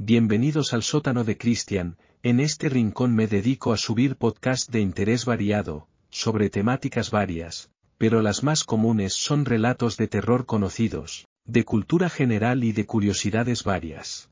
Bienvenidos al sótano de Cristian, en este rincón me dedico a subir podcast de interés variado, sobre temáticas varias, pero las más comunes son relatos de terror conocidos, de cultura general y de curiosidades varias.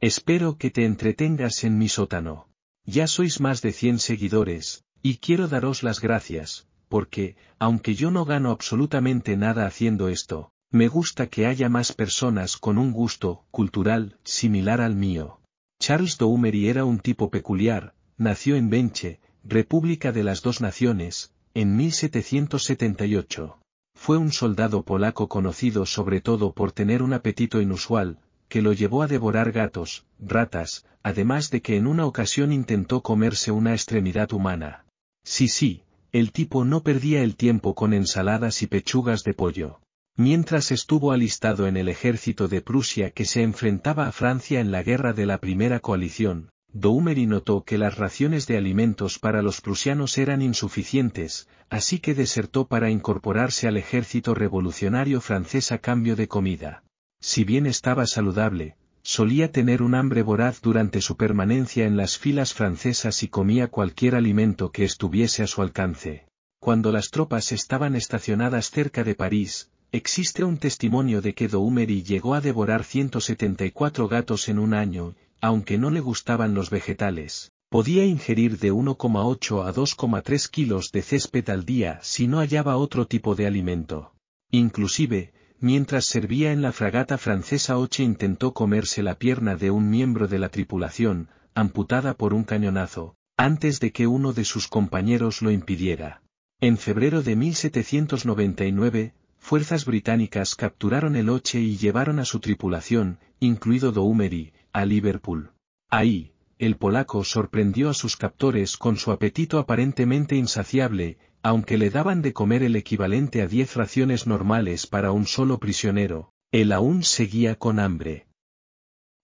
Espero que te entretengas en mi sótano. Ya sois más de 100 seguidores, y quiero daros las gracias, porque, aunque yo no gano absolutamente nada haciendo esto, me gusta que haya más personas con un gusto cultural similar al mío. Charles Doumery era un tipo peculiar, nació en Benche, República de las Dos Naciones, en 1778. Fue un soldado polaco conocido sobre todo por tener un apetito inusual, que lo llevó a devorar gatos, ratas, además de que en una ocasión intentó comerse una extremidad humana. Sí, sí, el tipo no perdía el tiempo con ensaladas y pechugas de pollo. Mientras estuvo alistado en el ejército de Prusia que se enfrentaba a Francia en la guerra de la primera coalición, Doumery notó que las raciones de alimentos para los prusianos eran insuficientes, así que desertó para incorporarse al ejército revolucionario francés a cambio de comida. Si bien estaba saludable, solía tener un hambre voraz durante su permanencia en las filas francesas y comía cualquier alimento que estuviese a su alcance. Cuando las tropas estaban estacionadas cerca de París, Existe un testimonio de que Doumery llegó a devorar 174 gatos en un año, aunque no le gustaban los vegetales. Podía ingerir de 1,8 a 2,3 kilos de césped al día si no hallaba otro tipo de alimento. Inclusive, mientras servía en la fragata francesa Oche intentó comerse la pierna de un miembro de la tripulación, amputada por un cañonazo, antes de que uno de sus compañeros lo impidiera. En febrero de 1799, fuerzas británicas capturaron el Oche y llevaron a su tripulación, incluido Doumery, a Liverpool. Ahí, el polaco sorprendió a sus captores con su apetito aparentemente insaciable, aunque le daban de comer el equivalente a diez raciones normales para un solo prisionero, él aún seguía con hambre.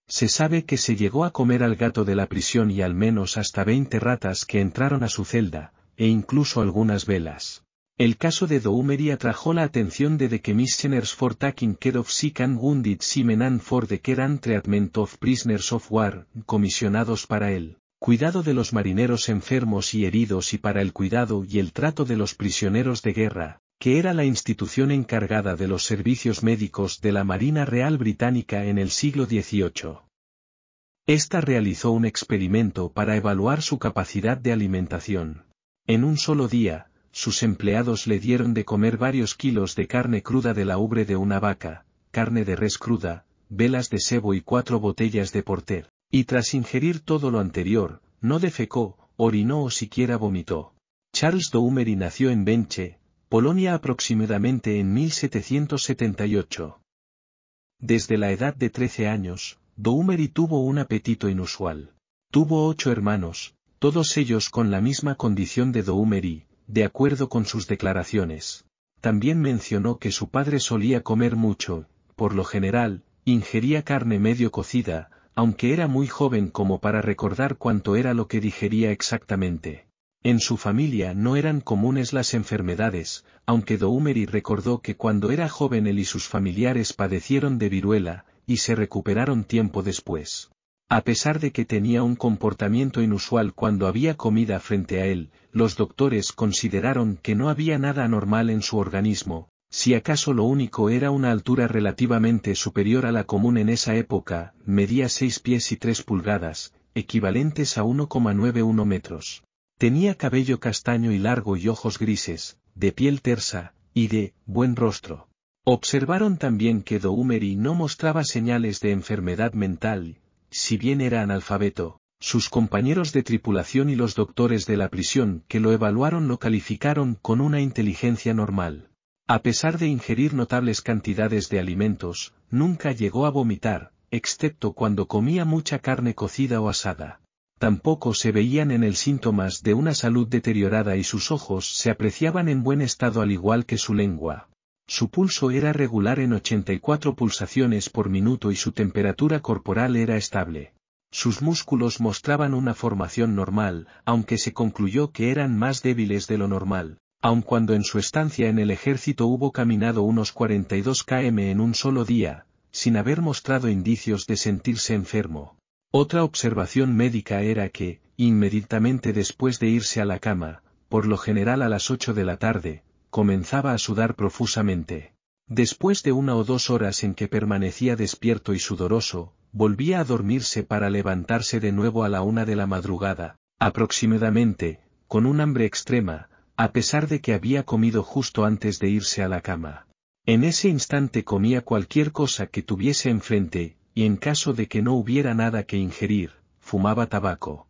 Se sabe que se llegó a comer al gato de la prisión y al menos hasta veinte ratas que entraron a su celda, e incluso algunas velas. El caso de Doumery atrajo la atención de The Commissioners for Taking Care of Sick and Wounded Seamen and for the Care and Treatment of Prisoners of War, comisionados para el cuidado de los marineros enfermos y heridos y para el cuidado y el trato de los prisioneros de guerra, que era la institución encargada de los servicios médicos de la Marina Real Británica en el siglo XVIII. Esta realizó un experimento para evaluar su capacidad de alimentación. En un solo día, sus empleados le dieron de comer varios kilos de carne cruda de la ubre de una vaca, carne de res cruda, velas de sebo y cuatro botellas de porter, y tras ingerir todo lo anterior, no defecó, orinó o siquiera vomitó. Charles Doumery nació en Benche, Polonia aproximadamente en 1778. Desde la edad de 13 años, Doumery tuvo un apetito inusual. Tuvo ocho hermanos, todos ellos con la misma condición de Doumery, de acuerdo con sus declaraciones. También mencionó que su padre solía comer mucho, por lo general, ingería carne medio cocida, aunque era muy joven como para recordar cuánto era lo que digería exactamente. En su familia no eran comunes las enfermedades, aunque Doumery recordó que cuando era joven él y sus familiares padecieron de viruela, y se recuperaron tiempo después. A pesar de que tenía un comportamiento inusual cuando había comida frente a él, los doctores consideraron que no había nada anormal en su organismo, si acaso lo único era una altura relativamente superior a la común en esa época, medía 6 pies y 3 pulgadas, equivalentes a 1,91 metros. Tenía cabello castaño y largo y ojos grises, de piel tersa, y de buen rostro. Observaron también que Doumery no mostraba señales de enfermedad mental, si bien era analfabeto, sus compañeros de tripulación y los doctores de la prisión que lo evaluaron lo calificaron con una inteligencia normal. A pesar de ingerir notables cantidades de alimentos, nunca llegó a vomitar, excepto cuando comía mucha carne cocida o asada. Tampoco se veían en él síntomas de una salud deteriorada y sus ojos se apreciaban en buen estado al igual que su lengua. Su pulso era regular en 84 pulsaciones por minuto y su temperatura corporal era estable. Sus músculos mostraban una formación normal, aunque se concluyó que eran más débiles de lo normal, aun cuando en su estancia en el ejército hubo caminado unos 42 km en un solo día, sin haber mostrado indicios de sentirse enfermo. Otra observación médica era que, inmediatamente después de irse a la cama, por lo general a las ocho de la tarde, comenzaba a sudar profusamente. Después de una o dos horas en que permanecía despierto y sudoroso, volvía a dormirse para levantarse de nuevo a la una de la madrugada, aproximadamente, con un hambre extrema, a pesar de que había comido justo antes de irse a la cama. En ese instante comía cualquier cosa que tuviese enfrente, y en caso de que no hubiera nada que ingerir, fumaba tabaco.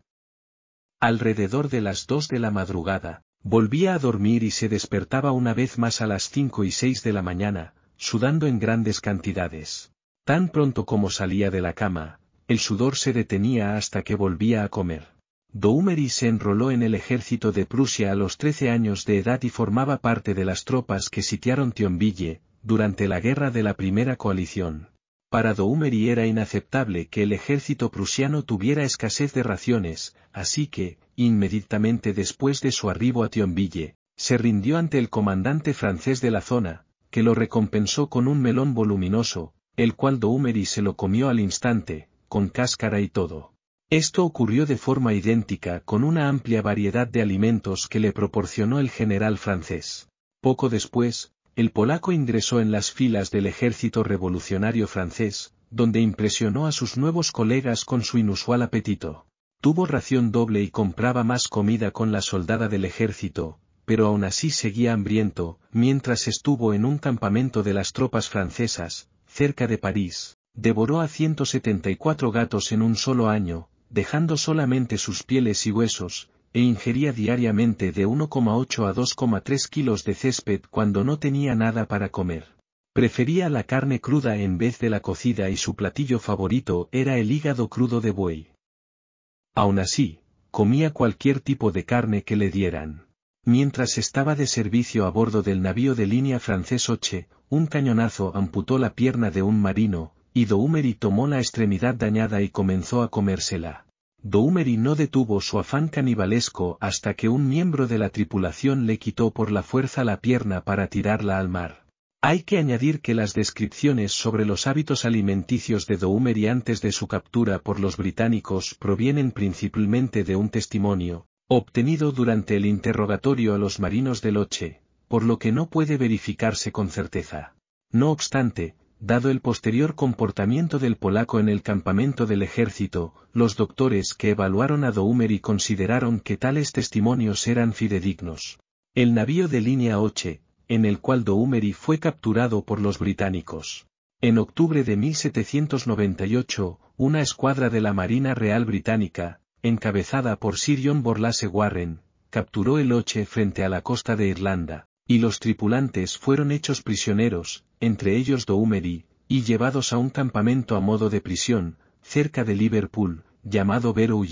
Alrededor de las dos de la madrugada, volvía a dormir y se despertaba una vez más a las cinco y seis de la mañana, sudando en grandes cantidades. Tan pronto como salía de la cama, el sudor se detenía hasta que volvía a comer. Doumery se enroló en el ejército de Prusia a los trece años de edad y formaba parte de las tropas que sitiaron Thionville, durante la guerra de la primera coalición. Para Doumery era inaceptable que el ejército prusiano tuviera escasez de raciones, así que, inmediatamente después de su arribo a Thionville, se rindió ante el comandante francés de la zona, que lo recompensó con un melón voluminoso, el cual Doumery se lo comió al instante, con cáscara y todo. Esto ocurrió de forma idéntica con una amplia variedad de alimentos que le proporcionó el general francés. Poco después, el polaco ingresó en las filas del ejército revolucionario francés, donde impresionó a sus nuevos colegas con su inusual apetito. Tuvo ración doble y compraba más comida con la soldada del ejército, pero aún así seguía hambriento, mientras estuvo en un campamento de las tropas francesas, cerca de París, devoró a 174 gatos en un solo año, dejando solamente sus pieles y huesos, e ingería diariamente de 1,8 a 2,3 kilos de césped cuando no tenía nada para comer. Prefería la carne cruda en vez de la cocida y su platillo favorito era el hígado crudo de buey. Aún así, comía cualquier tipo de carne que le dieran. Mientras estaba de servicio a bordo del navío de línea francés Oche, un cañonazo amputó la pierna de un marino, y Doumery tomó la extremidad dañada y comenzó a comérsela. Doumery no detuvo su afán canibalesco hasta que un miembro de la tripulación le quitó por la fuerza la pierna para tirarla al mar. Hay que añadir que las descripciones sobre los hábitos alimenticios de Doumery antes de su captura por los británicos provienen principalmente de un testimonio, obtenido durante el interrogatorio a los marinos de Loche, por lo que no puede verificarse con certeza. No obstante, Dado el posterior comportamiento del polaco en el campamento del ejército, los doctores que evaluaron a Doumery consideraron que tales testimonios eran fidedignos. El navío de línea Oche, en el cual Doumery fue capturado por los británicos. En octubre de 1798, una escuadra de la Marina Real Británica, encabezada por Sir John Borlase Warren, capturó el Oche frente a la costa de Irlanda, y los tripulantes fueron hechos prisioneros, entre ellos Doumery, y llevados a un campamento a modo de prisión, cerca de Liverpool, llamado Vero.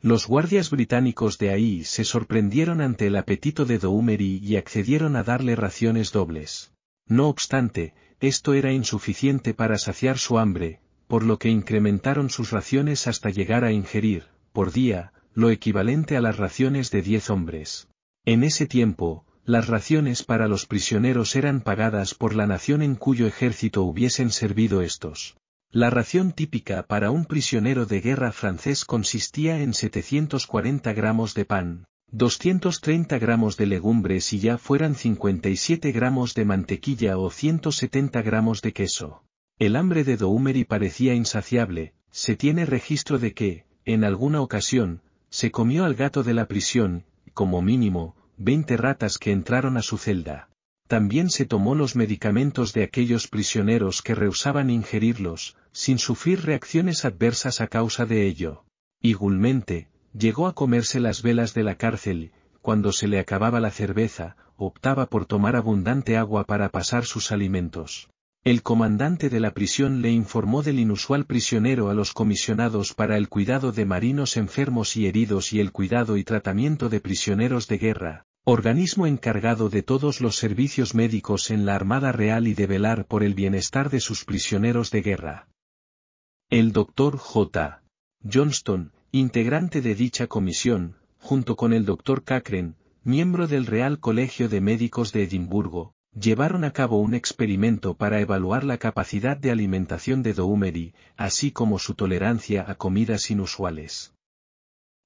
Los guardias británicos de ahí se sorprendieron ante el apetito de Doumery y accedieron a darle raciones dobles. No obstante, esto era insuficiente para saciar su hambre, por lo que incrementaron sus raciones hasta llegar a ingerir, por día, lo equivalente a las raciones de diez hombres. En ese tiempo, las raciones para los prisioneros eran pagadas por la nación en cuyo ejército hubiesen servido estos. La ración típica para un prisionero de guerra francés consistía en 740 gramos de pan, 230 gramos de legumbres y ya fueran 57 gramos de mantequilla o 170 gramos de queso. El hambre de Doumery parecía insaciable, se tiene registro de que, en alguna ocasión, se comió al gato de la prisión, como mínimo, veinte ratas que entraron a su celda. También se tomó los medicamentos de aquellos prisioneros que rehusaban ingerirlos, sin sufrir reacciones adversas a causa de ello. Igualmente, llegó a comerse las velas de la cárcel, cuando se le acababa la cerveza, optaba por tomar abundante agua para pasar sus alimentos. El comandante de la prisión le informó del inusual prisionero a los comisionados para el cuidado de marinos enfermos y heridos y el cuidado y tratamiento de prisioneros de guerra, organismo encargado de todos los servicios médicos en la Armada Real y de velar por el bienestar de sus prisioneros de guerra. El doctor J. Johnston, integrante de dicha comisión, junto con el doctor Cachren, miembro del Real Colegio de Médicos de Edimburgo, llevaron a cabo un experimento para evaluar la capacidad de alimentación de Doumery, así como su tolerancia a comidas inusuales.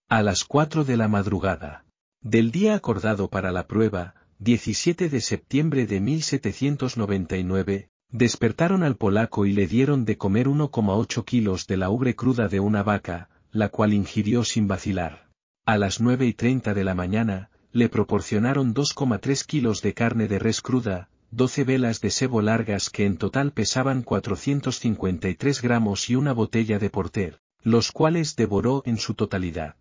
A las 4 de la madrugada. Del día acordado para la prueba, 17 de septiembre de 1799, despertaron al polaco y le dieron de comer 1,8 kilos de la ubre cruda de una vaca, la cual ingirió sin vacilar. A las 9 y 30 de la mañana, le proporcionaron 2,3 kilos de carne de res cruda, 12 velas de sebo largas que en total pesaban 453 gramos y una botella de porter, los cuales devoró en su totalidad.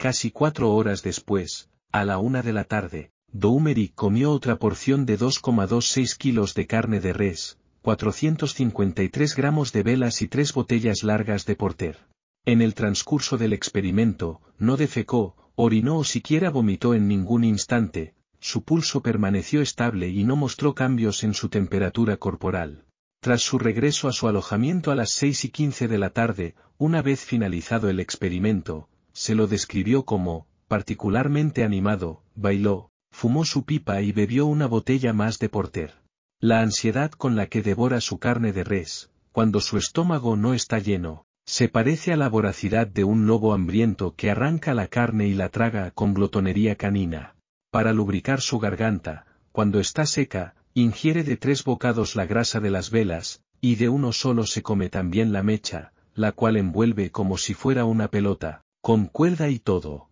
Casi cuatro horas después, a la una de la tarde, Doumery comió otra porción de 2,26 kilos de carne de res, 453 gramos de velas y tres botellas largas de porter. En el transcurso del experimento, no defecó, orinó o siquiera vomitó en ningún instante, su pulso permaneció estable y no mostró cambios en su temperatura corporal. Tras su regreso a su alojamiento a las seis y quince de la tarde, una vez finalizado el experimento, se lo describió como, particularmente animado, bailó, fumó su pipa y bebió una botella más de porter. La ansiedad con la que devora su carne de res, cuando su estómago no está lleno, se parece a la voracidad de un lobo hambriento que arranca la carne y la traga con glotonería canina. Para lubricar su garganta, cuando está seca, ingiere de tres bocados la grasa de las velas, y de uno solo se come también la mecha, la cual envuelve como si fuera una pelota, con cuerda y todo.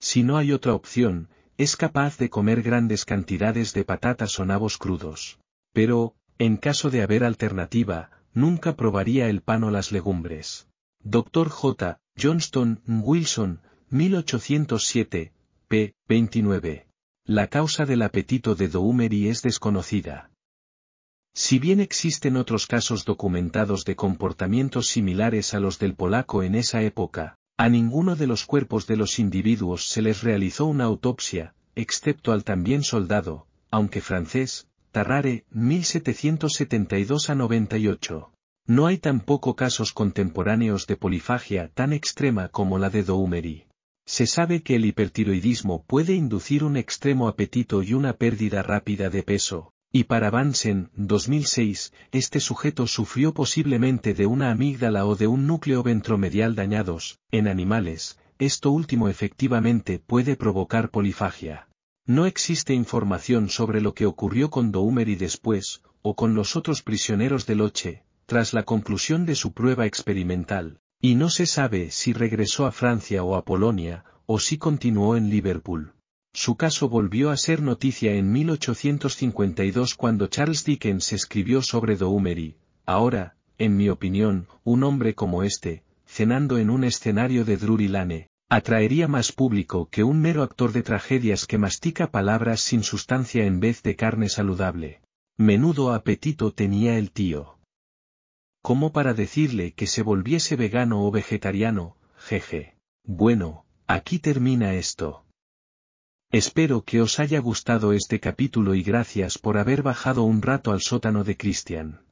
Si no hay otra opción, es capaz de comer grandes cantidades de patatas o nabos crudos. Pero, en caso de haber alternativa, nunca probaría el pan o las legumbres. Dr. J. Johnston Wilson, 1807, p. 29. La causa del apetito de Doumery es desconocida. Si bien existen otros casos documentados de comportamientos similares a los del polaco en esa época, a ninguno de los cuerpos de los individuos se les realizó una autopsia, excepto al también soldado, aunque francés, Tarrare, 1772 a 98. No hay tampoco casos contemporáneos de polifagia tan extrema como la de Doumery. Se sabe que el hipertiroidismo puede inducir un extremo apetito y una pérdida rápida de peso, y para Vansen, 2006, este sujeto sufrió posiblemente de una amígdala o de un núcleo ventromedial dañados, en animales, esto último efectivamente puede provocar polifagia. No existe información sobre lo que ocurrió con Doumery después, o con los otros prisioneros de Loche, tras la conclusión de su prueba experimental, y no se sabe si regresó a Francia o a Polonia, o si continuó en Liverpool. Su caso volvió a ser noticia en 1852 cuando Charles Dickens escribió sobre Doumery. Ahora, en mi opinión, un hombre como este, cenando en un escenario de Drury Lane, atraería más público que un mero actor de tragedias que mastica palabras sin sustancia en vez de carne saludable. Menudo apetito tenía el tío. Como para decirle que se volviese vegano o vegetariano, jeje. Bueno, aquí termina esto. Espero que os haya gustado este capítulo y gracias por haber bajado un rato al sótano de Cristian.